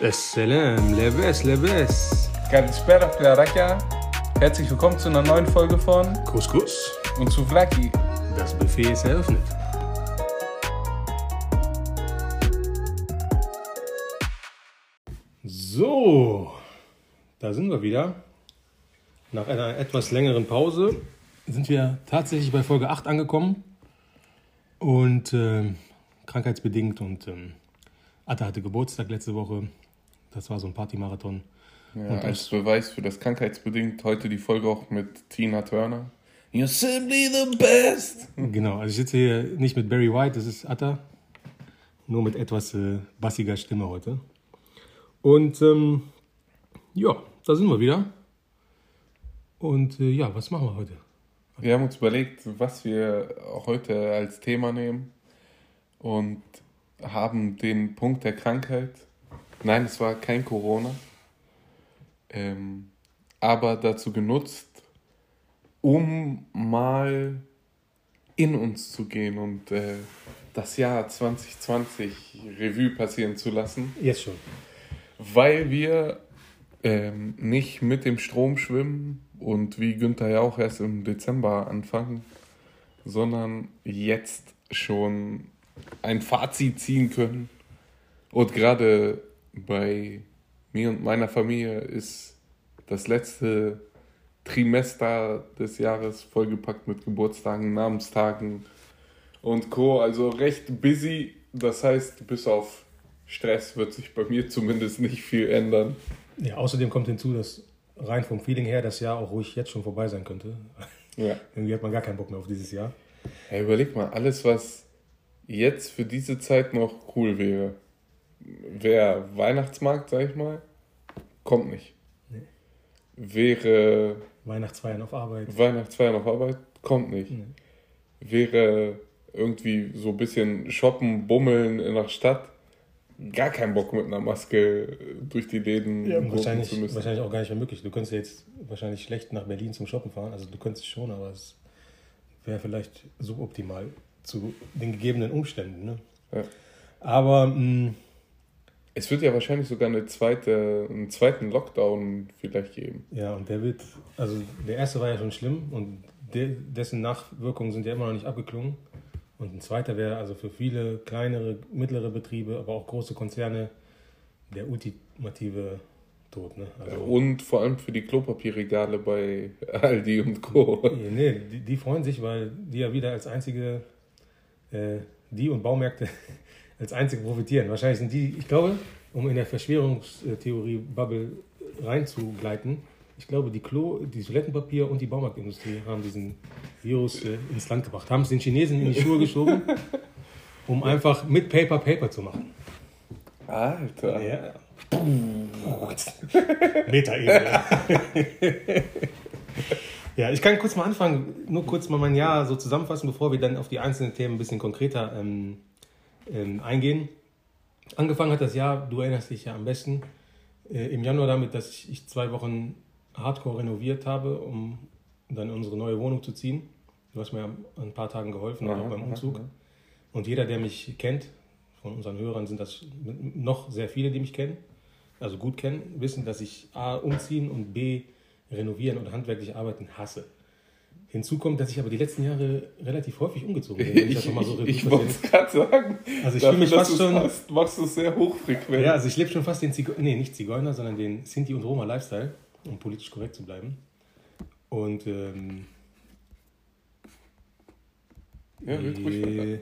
Assalam, lebes, lebes. Kalispera, Plarakia. Herzlich willkommen zu einer neuen Folge von Couscous. und zu Vlaki. Das Buffet ist eröffnet. So, da sind wir wieder. Nach einer etwas längeren Pause sind wir tatsächlich bei Folge 8 angekommen. Und ähm, krankheitsbedingt und ähm, Atta hatte Geburtstag letzte Woche. Das war so ein Partymarathon. Ja, Und als Beweis für das krankheitsbedingt heute die Folge auch mit Tina Turner. You're simply the best. Genau, also ich sitze hier nicht mit Barry White, das ist Atta, nur mit etwas äh, bassiger Stimme heute. Und ähm, ja, da sind wir wieder. Und äh, ja, was machen wir heute? Wir haben uns überlegt, was wir heute als Thema nehmen und haben den Punkt der Krankheit. Nein, es war kein Corona, ähm, aber dazu genutzt, um mal in uns zu gehen und äh, das Jahr 2020 Revue passieren zu lassen, Jetzt schon. weil wir ähm, nicht mit dem Strom schwimmen und wie Günther ja auch erst im Dezember anfangen, sondern jetzt schon ein Fazit ziehen können. Und gerade bei mir und meiner Familie ist das letzte Trimester des Jahres vollgepackt mit Geburtstagen, Namenstagen und Co. Also recht busy. Das heißt, bis auf Stress wird sich bei mir zumindest nicht viel ändern. Ja, außerdem kommt hinzu, dass rein vom Feeling her das Jahr auch ruhig jetzt schon vorbei sein könnte. Ja. Irgendwie hat man gar keinen Bock mehr auf dieses Jahr. Ja, überleg mal, alles, was jetzt für diese Zeit noch cool wäre, wäre Weihnachtsmarkt, sag ich mal, kommt nicht. Nee. Wäre Weihnachtsfeiern auf Arbeit. Weihnachtsfeier auf Arbeit, kommt nicht. Nee. Wäre irgendwie so ein bisschen shoppen, bummeln in der Stadt, gar keinen Bock mit einer Maske durch die Läden gurken Wahrscheinlich, zu müssen. wahrscheinlich auch gar nicht mehr möglich. Du könntest ja jetzt wahrscheinlich schlecht nach Berlin zum Shoppen fahren. Also du könntest schon, aber es wäre vielleicht suboptimal zu den gegebenen Umständen. Ne? Ja. Aber mh, Es wird ja wahrscheinlich sogar eine zweite, einen zweiten Lockdown vielleicht geben. ja, und der wird, also der erste war ja schon schlimm und de, dessen Nachwirkungen sind ja immer noch nicht abgeklungen. Und ein zweiter wäre also für viele kleinere, mittlere Betriebe, aber auch große Konzerne der ultimative Tod. Ne? Also, Und vor allem für die Klopapierregale bei Aldi und Co. Nee, die, die freuen sich, weil die ja wieder als einzige, äh, die und Baumärkte als einzige profitieren. Wahrscheinlich sind die, ich glaube, um in der Verschwörungstheorie-Bubble reinzugleiten, ich glaube, die Klo, die Toilettenpapier und die Baumarktindustrie haben diesen Virus äh, ins Land gebracht, haben es den Chinesen in die Schuhe geschoben, um einfach mit Paper Paper zu machen. Alter. Ja. Meta-Ebene. ja, ich kann kurz mal anfangen, nur kurz mal mein Jahr so zusammenfassen, bevor wir dann auf die einzelnen Themen ein bisschen konkreter ähm, ähm, eingehen. Angefangen hat das Jahr, du erinnerst dich ja am besten, äh, im Januar damit, dass ich, ich zwei Wochen hardcore renoviert habe, um dann in unsere neue Wohnung zu ziehen. Du hast mir ein paar Tagen geholfen, auch Aha, beim aha, Umzug. aha. Und jeder, der mich kennt, von unseren Hörern sind das noch sehr viele, die mich kennen, also gut kennen, wissen, dass ich A, umziehen und B, renovieren und handwerklich arbeiten hasse. Hinzu kommt, dass ich aber die letzten Jahre relativ häufig umgezogen bin. Ich, mal so ich, ich wollte es gerade sagen. Also ich fühle mich fast schon- Hast, machst du es sehr hochfrequent. Ja, also ich lebe schon fast den Zigeuner, nee, nicht Zigeuner, sondern den Sinti und Roma Lifestyle, um politisch korrekt zu bleiben. Und ähm, ja wird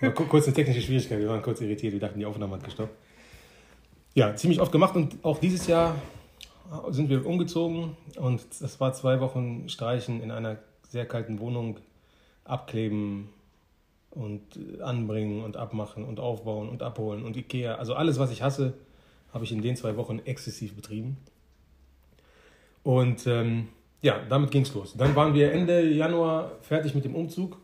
ja, ku- kurz eine technische Schwierigkeit, wir waren kurz irritiert, wir dachten, die Aufnahme hat gestoppt. Ja, ziemlich oft gemacht und auch dieses Jahr sind wir umgezogen und das war zwei Wochen Streichen in einer sehr kalten Wohnung, abkleben und anbringen und abmachen und aufbauen und abholen und Ikea. Also alles, was ich hasse, habe ich in den zwei Wochen exzessiv betrieben. Und ähm, ja, damit ging es los. Dann waren wir Ende Januar fertig mit dem Umzug.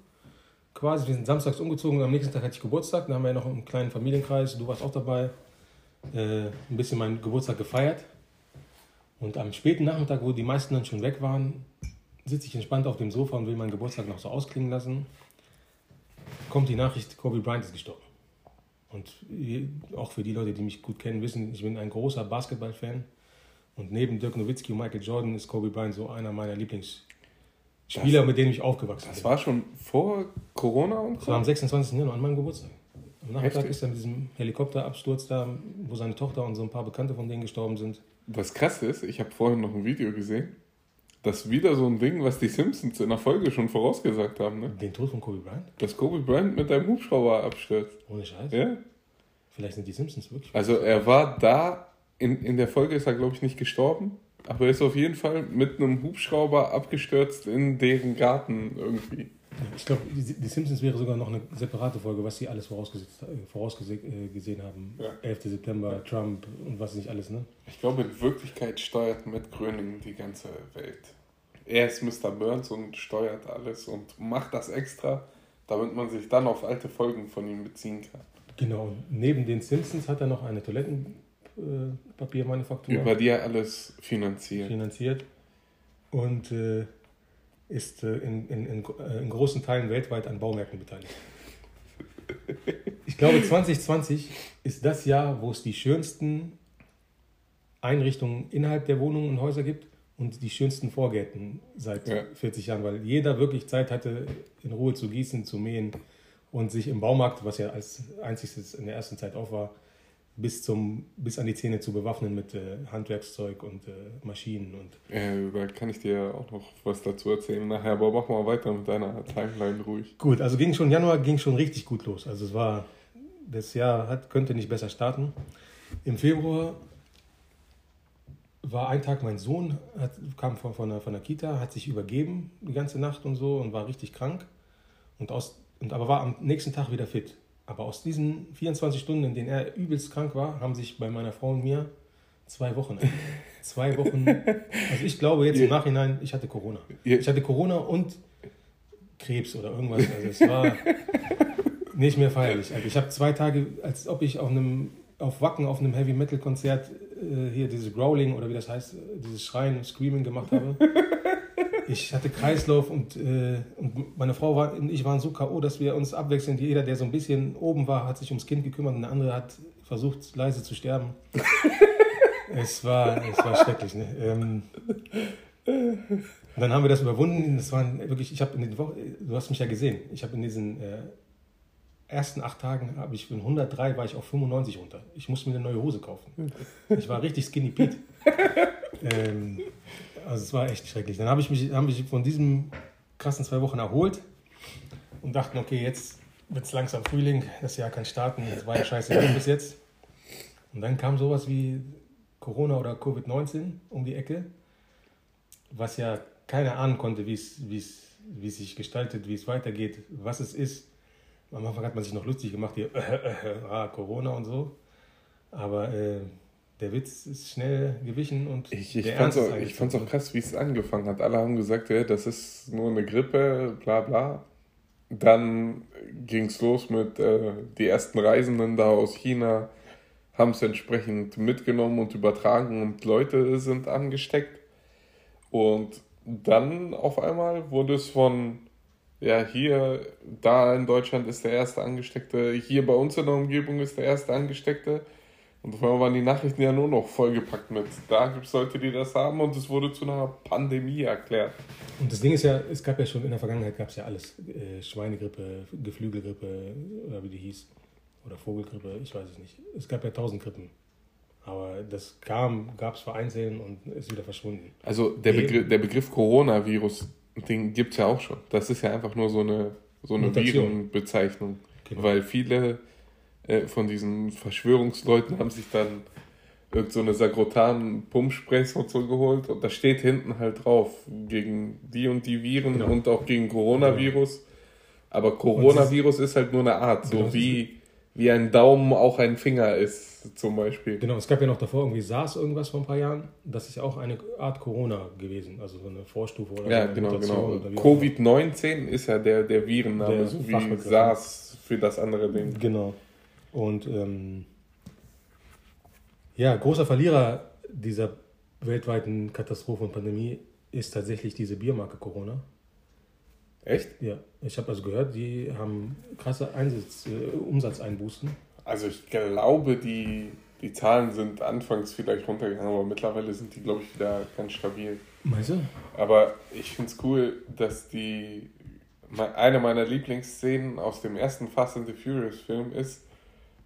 Quasi, wir sind samstags umgezogen und am nächsten Tag hatte ich Geburtstag. Da haben wir noch einen kleinen Familienkreis, du warst auch dabei, äh, ein bisschen meinen Geburtstag gefeiert. Und am späten Nachmittag, wo die meisten dann schon weg waren, sitze ich entspannt auf dem Sofa und will meinen Geburtstag noch so ausklingen lassen. Kommt die Nachricht, Kobe Bryant ist gestorben. Und auch für die Leute, die mich gut kennen, wissen, ich bin ein großer Basketball-Fan. Und neben Dirk Nowitzki und Michael Jordan ist Kobe Bryant so einer meiner Lieblingsspieler, das, mit denen ich aufgewachsen bin. Das war schon vor Corona und so? Das war am 26. Januar, an meinem Geburtstag. Am Nachmittag Heftig. ist er mit diesem Helikopterabsturz da, wo seine Tochter und so ein paar Bekannte von denen gestorben sind. Was krass ist, ich habe vorhin noch ein Video gesehen. Das ist wieder so ein Ding, was die Simpsons in der Folge schon vorausgesagt haben. Ne? Den Tod von Kobe Bryant? Dass Kobe Bryant mit einem Hubschrauber abstürzt. Ohne Scheiß? Ja. Vielleicht sind die Simpsons wirklich. Also er war da, in, in der Folge ist er, glaube ich, nicht gestorben, aber er ist auf jeden Fall mit einem Hubschrauber abgestürzt in deren Garten irgendwie. Ich glaube, die, Simpsons wäre sogar noch eine separate Folge, was sie alles vorausgesehen äh, haben. Ja. 11. September, Trump und was nicht alles, ne? Ich glaube, in Wirklichkeit steuert Matt Gröning die ganze Welt. Er ist Mr. Burns und steuert alles und macht das extra, damit man sich dann auf alte Folgen von ihm beziehen kann. Genau, neben den Simpsons hat er noch eine Toilettenpapiermanufaktur. Über die er alles finanziert. Finanziert. Und äh, ist äh, in, in, in, äh, in, großen Teilen weltweit an Baumärkten beteiligt. Ich glaube, 2020 ist das Jahr, wo es die schönsten Einrichtungen innerhalb der Wohnungen und Häuser gibt und die schönsten Vorgärten seit ja. 40 Jahren, weil jeder wirklich Zeit hatte, in Ruhe zu gießen, zu mähen und sich im Baumarkt, was ja als einziges in der ersten Zeit auf war, bis, zum, bis an die Zähne zu bewaffnen mit äh, Handwerkszeug und äh, Maschinen. Und äh, da kann ich dir auch noch was dazu erzählen nachher, aber mach mal weiter mit deiner Timeline ruhig. Gut, also ging schon Januar ging schon richtig gut los. Also es war, das Jahr hat, könnte nicht besser starten. Im Februar war ein Tag, mein Sohn hat, kam von, von, der, von der Kita, hat sich übergeben die ganze Nacht und so und war richtig krank. Und, aus, und aber war am nächsten Tag wieder fit. Aber aus diesen 24 Stunden, in denen er übelst krank war, haben sich bei meiner Frau und mir zwei Wochen, zwei Wochen, also ich glaube jetzt im Nachhinein, ich hatte Corona. Ich hatte Corona und Krebs oder irgendwas. Also es war nicht mehr feierlich. Also ich habe zwei Tage, als ob ich auf einem auf Wacken auf einem Heavy Metal Konzert äh, hier dieses Growling oder wie das heißt, dieses Schreien, Screaming gemacht habe. Ich hatte Kreislauf und, äh, und meine Frau war, und ich waren so K.O., dass wir uns abwechselnd, jeder, der so ein bisschen oben war, hat sich ums Kind gekümmert und der andere hat versucht, leise zu sterben. es, war, es war schrecklich. Ne? Ähm, dann haben wir das überwunden. Das waren wirklich, ich habe in den Wochen, du hast mich ja gesehen, ich habe in diesen äh, ersten acht Tagen, habe ich von 103 war ich auf 95 runter. Ich musste mir eine neue Hose kaufen. Ich war richtig Skinny Pete. ähm, also es war echt schrecklich. Dann habe ich mich, hab mich von diesen krassen zwei Wochen erholt und dachten, okay, jetzt wird es langsam Frühling, das Jahr kann starten, es war ja scheiße bis jetzt. Und dann kam sowas wie Corona oder Covid-19 um die Ecke, was ja keiner ahnen konnte, wie es, sich gestaltet, wie es weitergeht, was es ist. Am Anfang hat man sich noch lustig gemacht, hier, äh, äh, ah, Corona und so. Aber äh, der Witz ist schnell gewichen und ich, ich fand es auch, krass, wie es angefangen hat. Alle haben gesagt, ja, das ist nur eine Grippe, bla bla. Dann ging es los mit äh, die ersten Reisenden da aus China haben es entsprechend mitgenommen und übertragen und Leute sind angesteckt. Und dann auf einmal wurde es von, ja, hier, da in Deutschland ist der erste Angesteckte, hier bei uns in der Umgebung ist der erste Angesteckte und auf einmal waren die Nachrichten ja nur noch vollgepackt mit, da gibt es Leute, die das haben und es wurde zu einer Pandemie erklärt. Und das Ding ist ja, es gab ja schon in der Vergangenheit gab es ja alles. Äh, Schweinegrippe, Geflügelgrippe oder wie die hieß. Oder Vogelgrippe, ich weiß es nicht. Es gab ja tausend Grippen. Aber das kam, gab es vereinzelt und ist wieder verschwunden. Also der, Begriff, der Begriff Coronavirus, den gibt es ja auch schon. Das ist ja einfach nur so eine, so eine Virenbezeichnung. Genau. Weil viele äh, von diesen Verschwörungsleuten haben sich dann irgend so eine Sagrotan-Pumpsprays und so geholt und da steht hinten halt drauf, gegen die und die Viren genau. und auch gegen Coronavirus. Genau. Aber Coronavirus ist, ist, halt nur eine Art, so genau. wie, wie ein Daumen auch ein Finger ist, zum Beispiel. Genau, es gab ja noch davor irgendwie SARS irgendwas vor ein paar Jahren. Das ist ja auch eine Art Corona gewesen, also so eine Vorstufe oder Ja, so genau, genau. Covid-19 ist ja der, der Virenname, der so wie SARS für das andere Ding. Genau. Und ähm, ja, großer Verlierer dieser weltweiten Katastrophe und Pandemie ist tatsächlich diese Biermarke Corona. Echt? Ja, ich habe also gehört, die haben krasse Einsatz, äh, Umsatzeinbußen. also ich glaube, die, die Zahlen sind anfangs vielleicht runtergegangen, aber mittlerweile sind die, glaube ich, wieder ganz stabil. Meinst du? Aber ich finde es cool, dass die. Eine meiner Lieblingsszenen aus dem ersten Fast and the Furious Film ist,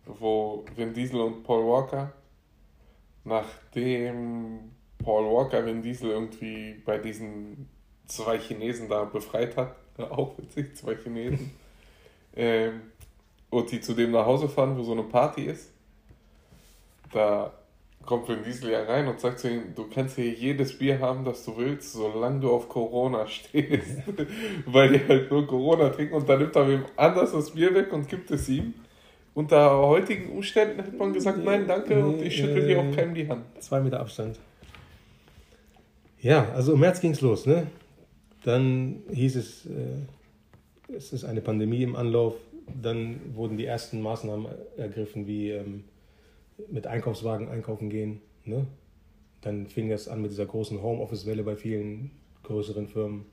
wo Vin Diesel und Paul Walker, nachdem Paul Walker Vin Diesel irgendwie bei diesen zwei Chinesen da befreit hat, auch witzig, zwei Chinesen, ähm, und die zu dem nach Hause fahren, wo so eine Party ist, da kommt Vin Diesel ja rein und sagt zu ihm, du kannst hier jedes Bier haben, das du willst, solange du auf Corona stehst. Weil die halt nur Corona trinken und dann nimmt er wem anders das Bier weg und gibt es ihm. Unter heutigen Umständen hätte man gesagt, nein, danke, nee, und ich schüttel dir auch keinem die Hand. Zwei Meter Abstand. Ja, also im März ging es los, ne? Dann hieß es, äh, es ist eine Pandemie im Anlauf. Dann wurden die ersten Maßnahmen ergriffen, wie ähm, mit Einkaufswagen einkaufen gehen. Ne? Dann fing das an mit dieser großen Homeoffice-Welle bei vielen größeren Firmen.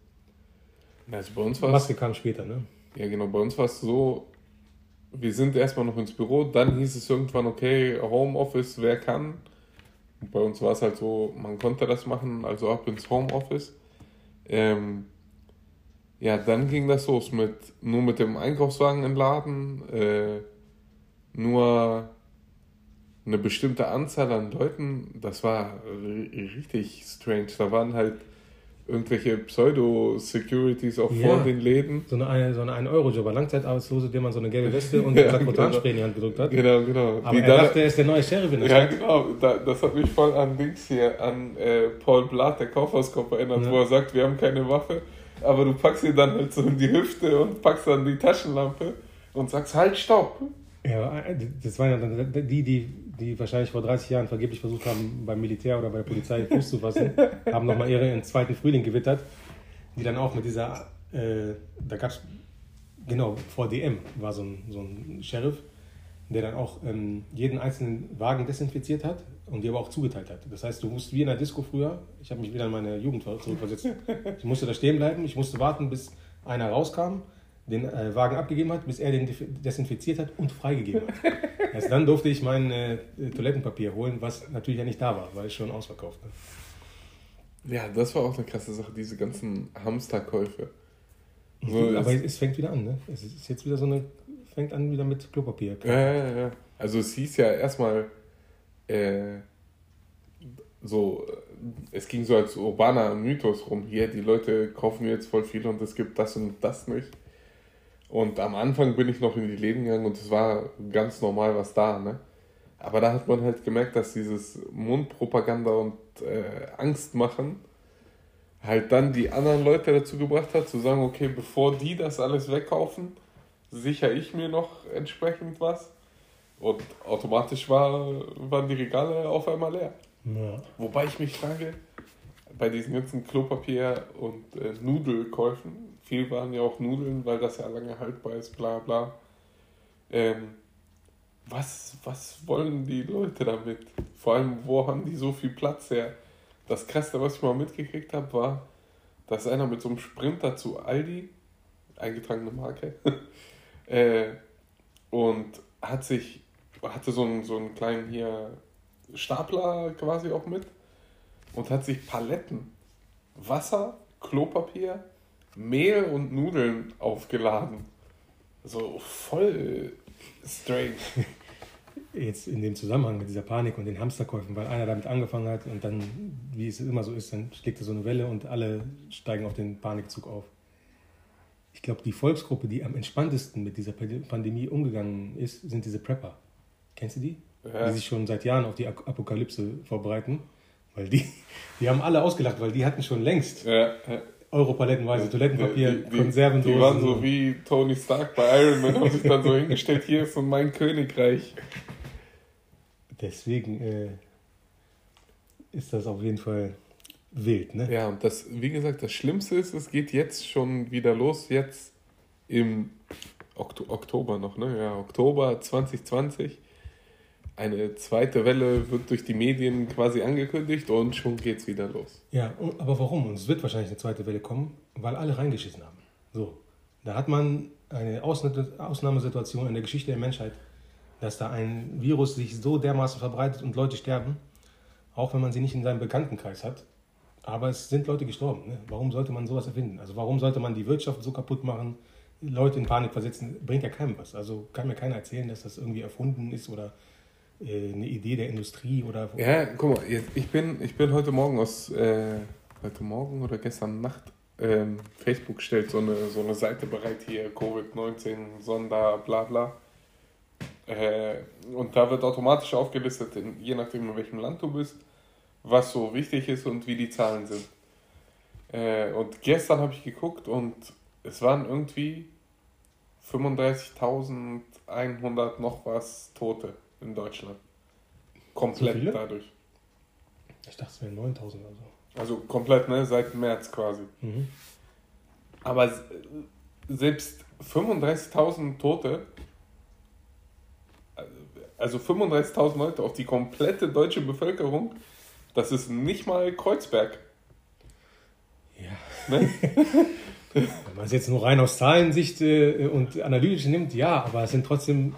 Also bei uns war Maske kam später, ne? Ja, genau. Bei uns war es so, wir sind erstmal noch ins Büro, dann hieß es irgendwann, okay, Homeoffice, wer kann. Bei uns war es halt so, man konnte das machen, also ab ins Homeoffice. Ähm, ja, dann ging das los mit nur mit dem Einkaufswagen im Laden, äh, nur eine bestimmte Anzahl an Leuten, das war richtig strange. Da waren halt irgendwelche Pseudo-Securities auch ja, vor den Läden. So eine, so eine 1-Euro-Jobber, Langzeitarbeitslose, dem man so eine gelbe Weste und ja, Sakrotanspray in die Hand gedrückt hat. Genau, genau. Aber die er da, dachte, er ist der neue Sheriff in der Ja, Stadt. genau. Da, das hat mich voll an Dings hier, an äh, Paul Blatt, der Kaufhauskopf, erinnert, ja. wo er sagt, wir haben keine Waffe, aber du packst ihn dann halt so in die Hüfte und packst dann die Taschenlampe und sagst, halt, stopp. Ja, das waren ja dann die, die die wahrscheinlich vor 30 Jahren vergeblich versucht haben, beim Militär oder bei der Polizei Fuß zu fassen, haben nochmal ihren zweiten Frühling gewittert, die dann auch mit dieser, äh, da gab es, genau, vor DM war so ein, so ein Sheriff, der dann auch ähm, jeden einzelnen Wagen desinfiziert hat und die aber auch zugeteilt hat. Das heißt, du musst wie in der Disco früher, ich habe mich wieder in meine Jugend zurückversetzt, ich musste da stehen bleiben, ich musste warten, bis einer rauskam den äh, Wagen abgegeben hat, bis er den desinfiziert hat und freigegeben hat. Erst dann durfte ich mein äh, Toilettenpapier holen, was natürlich ja nicht da war, weil es schon ausverkauft war. Ja, das war auch eine krasse Sache, diese ganzen Hamsterkäufe. So, aber es fängt wieder an, ne? Es ist jetzt wieder so eine, fängt an wieder mit Klopapier. Ja, ja, ja. Also es hieß ja erstmal, äh, so, es ging so als urbaner Mythos rum, hier, die Leute kaufen jetzt voll viel und es gibt das und das nicht. Und am Anfang bin ich noch in die Läden gegangen und es war ganz normal was da, ne? Aber da hat man halt gemerkt, dass dieses Mundpropaganda und äh, Angst machen halt dann die anderen Leute dazu gebracht hat, zu sagen, okay, bevor die das alles wegkaufen, sichere ich mir noch entsprechend was. Und automatisch war, waren die Regale auf einmal leer. Ja. Wobei ich mich frage, bei diesen ganzen Klopapier- und äh, Nudelkäufen, viel waren ja auch Nudeln, weil das ja lange haltbar ist, bla bla. Ähm, was, was wollen die Leute damit? Vor allem, wo haben die so viel Platz her? Das Krasse, was ich mal mitgekriegt habe, war, dass einer mit so einem Sprinter zu Aldi, eingetragene Marke, äh, und hat sich, hatte so einen, so einen kleinen hier Stapler quasi auch mit und hat sich Paletten Wasser, Klopapier, Mehl und Nudeln aufgeladen. So voll strange. Jetzt in dem Zusammenhang mit dieser Panik und den Hamsterkäufen, weil einer damit angefangen hat und dann, wie es immer so ist, dann schlägt er so eine Welle und alle steigen auf den Panikzug auf. Ich glaube, die Volksgruppe, die am entspanntesten mit dieser Pandemie umgegangen ist, sind diese Prepper. Kennst du die? Ja. Die sich schon seit Jahren auf die Apokalypse vorbereiten. Weil die, die haben alle ausgelacht, weil die hatten schon längst ja. Europalettenweise Toilettenpapier, die, die, Konservendosen. Die waren so wie Tony Stark bei Iron Man, haben sich dann so hingestellt, hier ist so mein Königreich. Deswegen äh, ist das auf jeden Fall wild, ne? Ja, und das, wie gesagt, das Schlimmste ist, es geht jetzt schon wieder los, jetzt im Oktober noch, ne? Ja, Oktober 2020 eine zweite Welle wird durch die Medien quasi angekündigt und schon geht's wieder los. Ja, aber warum? Und es wird wahrscheinlich eine zweite Welle kommen, weil alle reingeschissen haben. So, da hat man eine Ausnahmesituation in der Geschichte der Menschheit. dass da ein Virus sich so dermaßen verbreitet und Leute sterben, auch wenn man sie nicht in seinem Bekanntenkreis hat. Aber es sind Leute gestorben. Ne? Warum sollte man sowas erfinden? Also warum sollte man die Wirtschaft so kaputt machen, Leute in Panik versetzen? Bringt ja keinem was. Also kann mir keiner erzählen, dass das irgendwie erfunden ist oder eine Idee der Industrie oder. Ja, guck mal, ich bin, ich bin heute Morgen aus, äh, heute Morgen oder gestern Nacht, ähm, Facebook stellt so eine, so eine Seite bereit hier, Covid-19, Sonder, bla bla. Äh, und da wird automatisch aufgelistet, in, je nachdem in welchem Land du bist, was so wichtig ist und wie die Zahlen sind. Äh, und gestern habe ich geguckt und es waren irgendwie 35.100 noch was Tote in Deutschland. Komplett so dadurch. Ich dachte, es wären 9000 oder so. Also komplett, ne? Seit März quasi. Mhm. Aber selbst 35.000 Tote, also 35.000 Leute auf die komplette deutsche Bevölkerung, das ist nicht mal Kreuzberg. Ja. Ne? Wenn man es jetzt nur rein aus Zahlensicht äh, und analytisch nimmt, ja, aber es sind trotzdem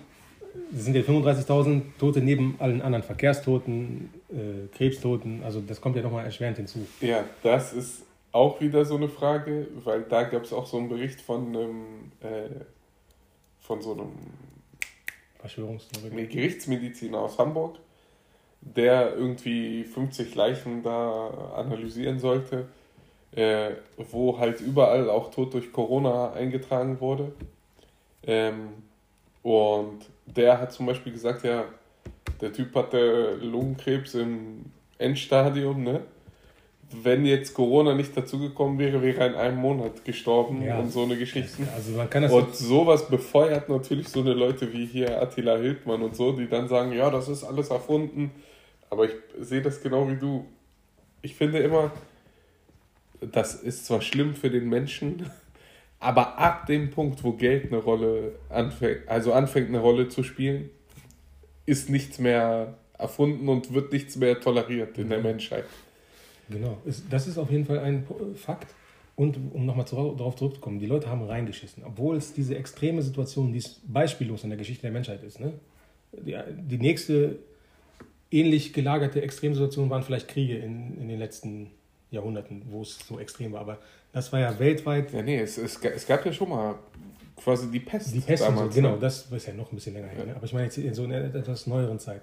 sind ja 35.000 Tote neben allen anderen Verkehrstoten, äh, Krebstoten. Also das kommt ja nochmal erschwerend hinzu. Ja, das ist auch wieder so eine Frage, weil da gab es auch so einen Bericht von einem, äh, von so einem nee, Gerichtsmediziner aus Hamburg, der irgendwie 50 Leichen da analysieren sollte, äh, wo halt überall auch Tod durch Corona eingetragen wurde. Ähm, und der hat zum Beispiel gesagt, ja, der Typ hatte Lungenkrebs im Endstadium, ne? Wenn jetzt Corona nicht dazugekommen wäre, wäre er in einem Monat gestorben ja. und so eine Geschichte. Also man kann das und sowas befeuert natürlich so eine Leute wie hier Attila Hildmann und so, die dann sagen, ja, das ist alles erfunden. Aber ich sehe das genau wie du. Ich finde immer, das ist zwar schlimm für den Menschen, aber ab dem Punkt, wo Geld eine Rolle anfängt, also anfängt eine Rolle zu spielen, ist nichts mehr erfunden und wird nichts mehr toleriert in der mhm. Menschheit. Genau, das ist auf jeden Fall ein Fakt. Und um nochmal darauf zurückzukommen, die Leute haben reingeschissen, obwohl es diese extreme Situation, die ist beispiellos in der Geschichte der Menschheit ist. Ne? Die, die nächste ähnlich gelagerte Extremsituation waren vielleicht Kriege in, in den letzten Jahrhunderten, wo es so extrem war. Aber das war ja weltweit. Ja, nee, es, es, es gab ja schon mal quasi die Pest. Die Pest, damals, so, genau, ne? das ist ja noch ein bisschen länger her. Ne? Aber ich meine jetzt in so einer etwas neueren Zeit.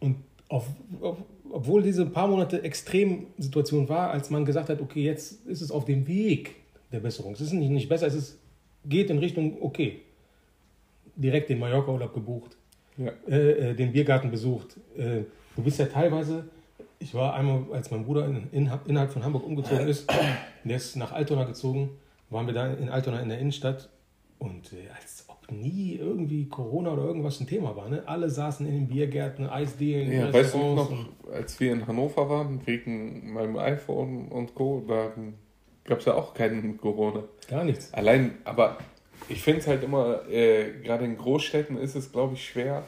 Und auf, auf, obwohl diese paar Monate Extremsituation war, als man gesagt hat, okay, jetzt ist es auf dem Weg der Besserung. Es ist nicht, nicht besser, es ist, geht in Richtung, okay, direkt den Mallorca-Urlaub gebucht, ja. äh, äh den Biergarten besucht. Äh, du bist ja teilweise ich war einmal, als mein Bruder in, in, innerhalb von Hamburg umgezogen ist, der ist nach Altona gezogen, waren wir da in Altona in der Innenstadt und äh, als ob nie irgendwie Corona oder irgendwas ein Thema war. Ne? Alle saßen in den Biergärten, Eisdielen, ja, Weißt du noch, als wir in Hannover waren, wegen meinem iPhone und Co., da gab es ja auch keinen Corona. Gar nichts. Allein, aber ich finde es halt immer, äh, gerade in Großstädten ist es, glaube ich, schwer,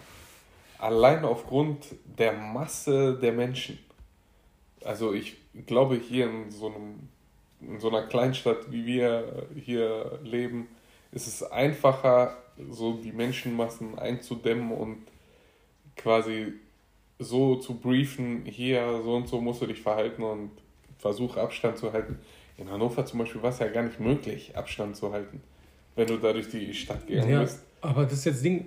allein aufgrund der Masse der Menschen also ich glaube, hier in so, einem, in so einer Kleinstadt, wie wir hier leben, ist es einfacher, so die Menschenmassen einzudämmen und quasi so zu briefen, hier so und so musst du dich verhalten und versuche Abstand zu halten. In Hannover zum Beispiel war es ja gar nicht möglich, Abstand zu halten, wenn du da durch die Stadt gegangen ja, bist. Aber das ist jetzt Ding,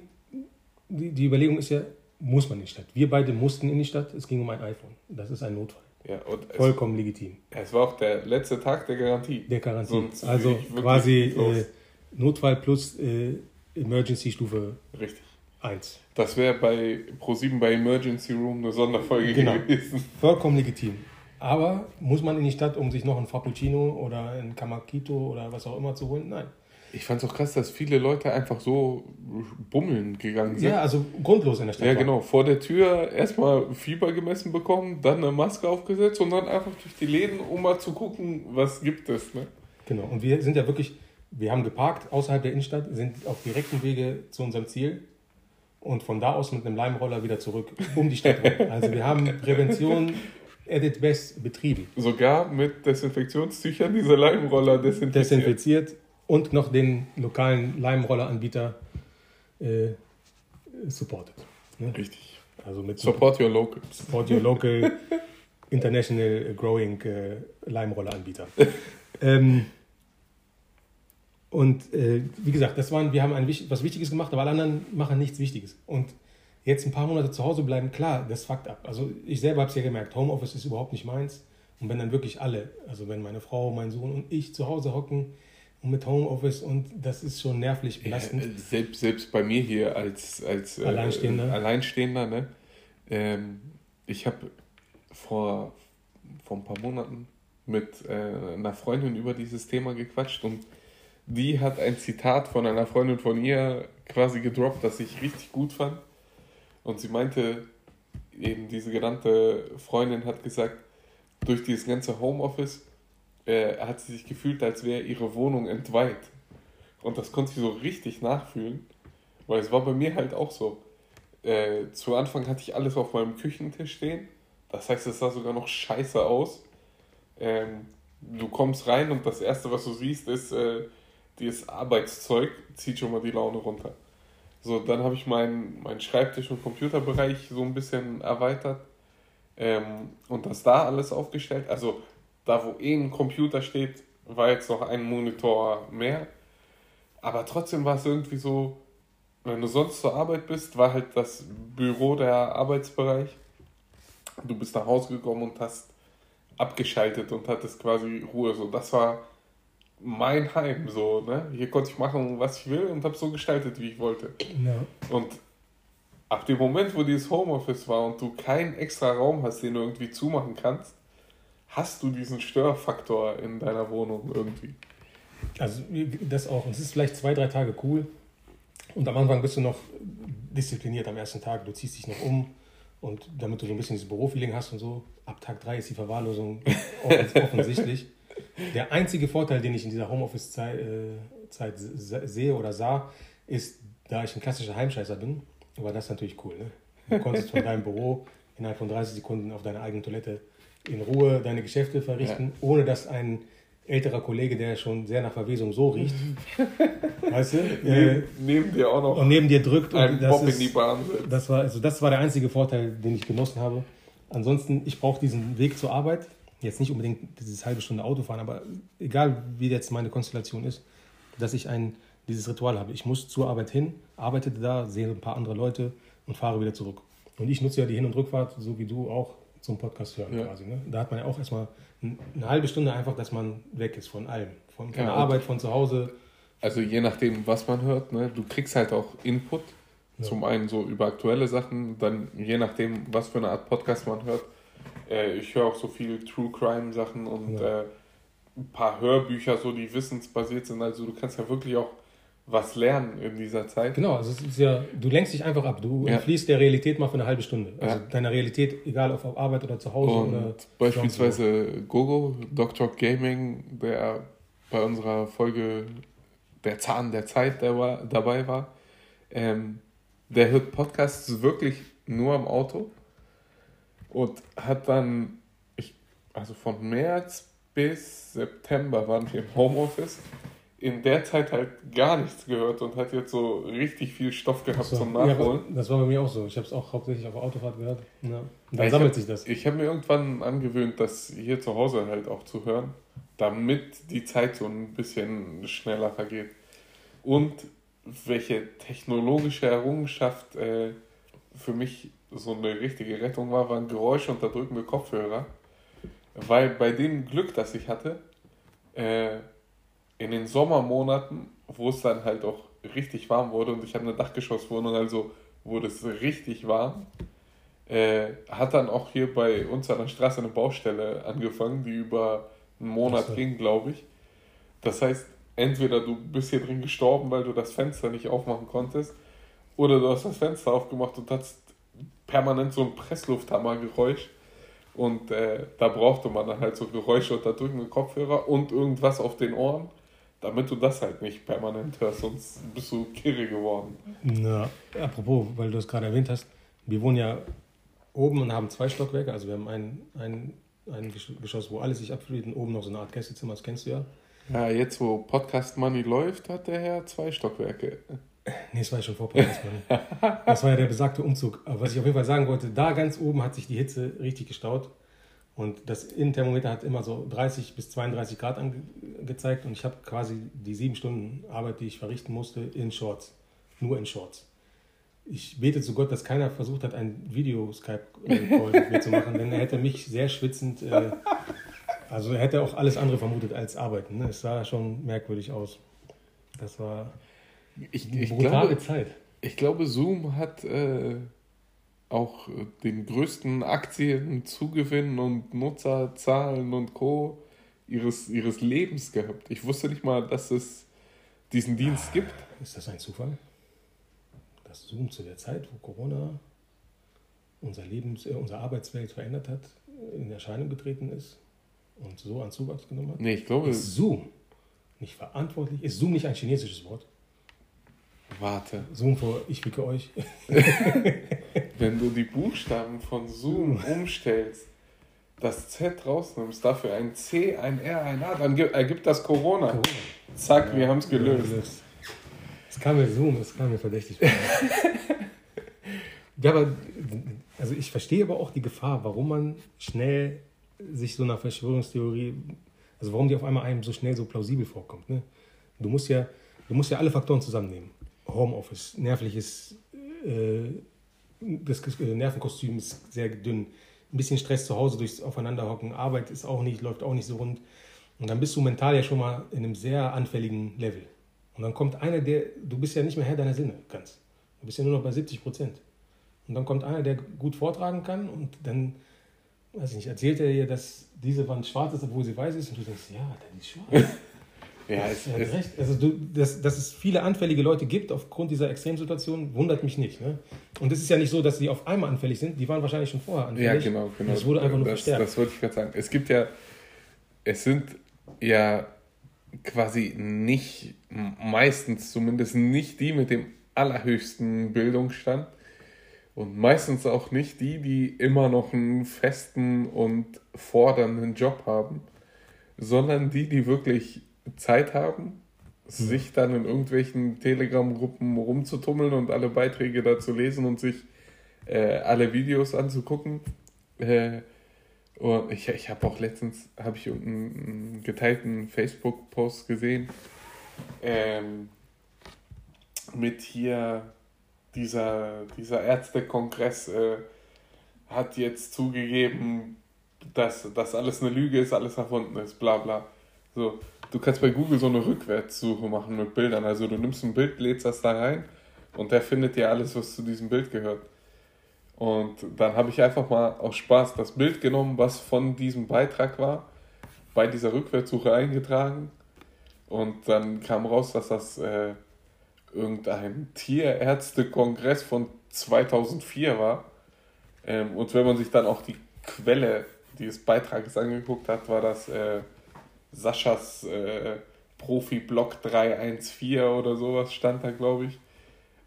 die, die Überlegung ist ja, muss man in die Stadt. Wir beide mussten in die Stadt, es ging um ein iPhone. Das ist ein Notfall. Ja, Vollkommen es, legitim. Es war auch der letzte Tag der Garantie. Der Garantie. Sonst also quasi äh, Notfall plus äh, Emergency-Stufe Richtig. 1. Das wäre bei Pro7 bei Emergency Room eine Sonderfolge genau. gewesen. Vollkommen legitim. Aber muss man in die Stadt, um sich noch ein Frappuccino oder ein Kamakito oder was auch immer zu holen? Nein. Ich fand es auch krass, dass viele Leute einfach so bummeln gegangen sind. Ja, also grundlos in der Stadt. Ja, genau. Vor der Tür erstmal Fieber gemessen bekommen, dann eine Maske aufgesetzt und dann einfach durch die Läden, um mal zu gucken, was gibt es. Ne? Genau. Und wir sind ja wirklich, wir haben geparkt außerhalb der Innenstadt, sind auf direktem Wege zu unserem Ziel und von da aus mit einem Leimroller wieder zurück um die Stadt. also wir haben Prävention at its best betrieben. Sogar mit Desinfektionstüchern diese Leimroller desinfiziert. Desinfiziert und noch den lokalen Leimrolleranbieter äh, supported. Ne? Richtig. Also mit Support your local. Support your local international growing äh, Leimroller-Anbieter. ähm, und äh, wie gesagt, das waren, wir haben ein, was Wichtiges gemacht, aber alle anderen machen nichts Wichtiges. Und jetzt ein paar Monate zu Hause bleiben, klar, das fuckt ab. Also ich selber habe es ja gemerkt, Homeoffice ist überhaupt nicht meins. Und wenn dann wirklich alle, also wenn meine Frau, mein Sohn und ich zu Hause hocken und mit Homeoffice und das ist schon nervlich belastend. Ja, äh, selbst, selbst bei mir hier als, als äh, Alleinstehender, äh, Alleinstehender ne? Ähm, ich habe vor, vor ein paar Monaten mit äh, einer Freundin über dieses Thema gequatscht und die hat ein Zitat von einer Freundin von ihr quasi gedroppt, das ich richtig gut fand. Und sie meinte, eben diese genannte Freundin hat gesagt, durch dieses ganze Homeoffice äh, hat sie sich gefühlt, als wäre ihre Wohnung entweiht. Und das konnte sie so richtig nachfühlen, weil es war bei mir halt auch so. Äh, zu Anfang hatte ich alles auf meinem Küchentisch stehen. Das heißt, es sah sogar noch scheiße aus. Ähm, du kommst rein und das Erste, was du siehst, ist äh, dieses Arbeitszeug, zieht schon mal die Laune runter. So, dann habe ich meinen mein Schreibtisch- und Computerbereich so ein bisschen erweitert ähm, und das da alles aufgestellt. Also da, wo eh ein Computer steht, war jetzt noch ein Monitor mehr. Aber trotzdem war es irgendwie so, wenn du sonst zur Arbeit bist, war halt das Büro der Arbeitsbereich. Du bist nach Hause gekommen und hast abgeschaltet und hattest quasi Ruhe. So, das war mein Heim. So, ne? Hier konnte ich machen, was ich will und habe so gestaltet, wie ich wollte. Ja. Und ab dem Moment, wo dieses Homeoffice war und du keinen extra Raum hast, den du irgendwie zumachen kannst, hast du diesen Störfaktor in deiner Wohnung irgendwie. Also das auch. Es ist vielleicht zwei, drei Tage cool. Und am Anfang bist du noch diszipliniert am ersten Tag. Du ziehst dich noch um. Und damit du so ein bisschen dieses Bürofeeling hast und so, ab Tag 3 ist die Verwahrlosung offensichtlich. Der einzige Vorteil, den ich in dieser Homeoffice-Zeit äh, sehe oder sah, ist, da ich ein klassischer Heimscheißer bin, war das natürlich cool. Ne? Du konntest von deinem Büro innerhalb von 30 Sekunden auf deiner eigenen Toilette in Ruhe deine Geschäfte verrichten, ja. ohne dass ein älterer Kollege, der schon sehr nach Verwesung so riecht, weißt du, äh, neben, dir auch noch und neben dir drückt und das, ist, in die Bahn das war also das war der einzige Vorteil, den ich genossen habe. Ansonsten, ich brauche diesen Weg zur Arbeit, jetzt nicht unbedingt dieses halbe Stunde Autofahren, aber egal wie jetzt meine Konstellation ist, dass ich ein dieses Ritual habe. Ich muss zur Arbeit hin, arbeite da, sehe ein paar andere Leute und fahre wieder zurück. Und ich nutze ja die Hin- und Rückfahrt, so wie du auch, zum Podcast hören ja. quasi. Ne? Da hat man ja auch erstmal eine halbe Stunde einfach, dass man weg ist von allem. Von, von ja, der Arbeit, von zu Hause. Also je nachdem, was man hört, ne? du kriegst halt auch Input. Ja. Zum einen so über aktuelle Sachen, dann je nachdem, was für eine Art Podcast man hört. Äh, ich höre auch so viel True Crime Sachen und äh, ein paar Hörbücher, so die wissensbasiert sind. Also du kannst ja wirklich auch was lernen in dieser Zeit. Genau, also es ist ja, du lenkst dich einfach ab. Du ja. entfließt der Realität mal für eine halbe Stunde. Also ja. deiner Realität, egal ob auf Arbeit oder zu Hause Und oder. Beispielsweise Gogo, Dr. Gaming, der bei unserer Folge Der Zahn der Zeit der war, dabei war, ähm, der hört Podcasts wirklich nur am Auto und hat dann, ich, also von März bis September waren wir im Homeoffice in der Zeit halt gar nichts gehört und hat jetzt so richtig viel Stoff gehabt so, zum Nachholen. Ja, das war bei mir auch so. Ich habe es auch hauptsächlich auf Autofahrt gehört. Ja. Und dann ich sammelt hab, sich das. Ich habe mir irgendwann angewöhnt, das hier zu Hause halt auch zu hören, damit die Zeit so ein bisschen schneller vergeht. Und welche technologische Errungenschaft äh, für mich so eine richtige Rettung war, waren geräuschunterdrückende Kopfhörer. Weil bei dem Glück, das ich hatte, äh, in den Sommermonaten, wo es dann halt auch richtig warm wurde und ich habe eine Dachgeschosswohnung, also wurde es richtig warm, äh, hat dann auch hier bei uns an der Straße eine Baustelle angefangen, die über einen Monat so. ging, glaube ich. Das heißt, entweder du bist hier drin gestorben, weil du das Fenster nicht aufmachen konntest, oder du hast das Fenster aufgemacht und hast permanent so ein Presslufthammergeräusch. Und äh, da brauchte man dann halt so Geräusche unterdrückende Kopfhörer und irgendwas auf den Ohren damit du das halt nicht permanent hörst, sonst bist du kirre geworden. Na, apropos, weil du es gerade erwähnt hast, wir wohnen ja oben und haben zwei Stockwerke, also wir haben ein, ein, ein Geschoss, wo alles sich abfließt und oben noch so eine Art Gästezimmer, das kennst du ja. Ja, jetzt wo Podcast Money läuft, hat der Herr zwei Stockwerke. Nee, das war ja schon vor Podcast. das war ja der besagte Umzug. Aber was ich auf jeden Fall sagen wollte, da ganz oben hat sich die Hitze richtig gestaut. Und das Innenthermometer hat immer so 30 bis 32 Grad angezeigt. Und ich habe quasi die sieben Stunden Arbeit, die ich verrichten musste, in Shorts. Nur in Shorts. Ich bete zu Gott, dass keiner versucht hat, ein Video-Skype-Call mit mir zu machen, denn er hätte mich sehr schwitzend, äh, also er hätte auch alles andere vermutet als arbeiten. Ne? Es sah schon merkwürdig aus. Das war ich, ich glaube, Zeit. Ich glaube, Zoom hat äh, auch den größten Aktienzugewinn und Nutzerzahlen und Co. ihres, ihres Lebens gehabt. Ich wusste nicht mal, dass es diesen Dienst ah, gibt. Ist das ein Zufall? Dass Zoom zu der Zeit, wo Corona unser Lebens, äh, unsere Arbeitswelt verändert hat, in Erscheinung getreten ist und so an Zuwachs genommen hat? Nee, ich glaube. Ist Zoom nicht verantwortlich? Ist Zoom nicht ein chinesisches Wort? Warte. Zoom vor, ich wicke euch. Wenn du die Buchstaben von Zoom umstellst, das Z rausnimmst, dafür ein C, ein R, ein A, dann ergibt das Corona. Corona. Zack, ja, wir haben es gelöst. Es kam mir Zoom, es kam mir verdächtig. ja, aber also ich verstehe aber auch die Gefahr, warum man schnell sich so einer Verschwörungstheorie, also warum die auf einmal einem so schnell so plausibel vorkommt. Ne? Du musst ja, du musst ja alle Faktoren zusammennehmen. Homeoffice, nervliches, äh, das Nervenkostüm ist sehr dünn. Ein bisschen Stress zu Hause durchs Aufeinanderhocken, Arbeit ist auch nicht, läuft auch nicht so rund. Und dann bist du mental ja schon mal in einem sehr anfälligen Level. Und dann kommt einer, der, du bist ja nicht mehr Herr deiner Sinne, ganz. Du bist ja nur noch bei 70 Prozent. Und dann kommt einer, der gut vortragen kann und dann, weiß ich nicht, erzählt er dir, dass diese Wand schwarz ist, obwohl sie weiß ist und du denkst, ja, dann ist schwarz. Ja, es, ja, es, recht. Also du, dass, dass es viele anfällige Leute gibt aufgrund dieser Extremsituation, wundert mich nicht. Ne? Und es ist ja nicht so, dass sie auf einmal anfällig sind, die waren wahrscheinlich schon vorher anfällig. Ja, genau, genau. Das wurde einfach nur das, verstärkt. Das wollte ich gerade sagen. Es gibt ja, es sind ja quasi nicht, meistens zumindest nicht die mit dem allerhöchsten Bildungsstand und meistens auch nicht die, die immer noch einen festen und fordernden Job haben, sondern die, die wirklich Zeit haben, sich dann in irgendwelchen Telegram-Gruppen rumzutummeln und alle Beiträge da zu lesen und sich äh, alle Videos anzugucken. Äh, und ich, ich habe auch letztens habe ich einen geteilten Facebook-Post gesehen ähm, mit hier dieser, dieser Ärztekongress äh, hat jetzt zugegeben, dass das alles eine Lüge ist, alles erfunden ist, bla bla. So, du kannst bei Google so eine Rückwärtssuche machen mit Bildern. Also du nimmst ein Bild, lädst das da rein und der findet dir alles, was zu diesem Bild gehört. Und dann habe ich einfach mal aus Spaß das Bild genommen, was von diesem Beitrag war, bei dieser Rückwärtssuche eingetragen. Und dann kam raus, dass das äh, irgendein Tierärztekongress von 2004 war. Ähm, und wenn man sich dann auch die Quelle dieses Beitrages angeguckt hat, war das äh, Saschas äh, Profi-Blog 314 oder sowas stand da, glaube ich.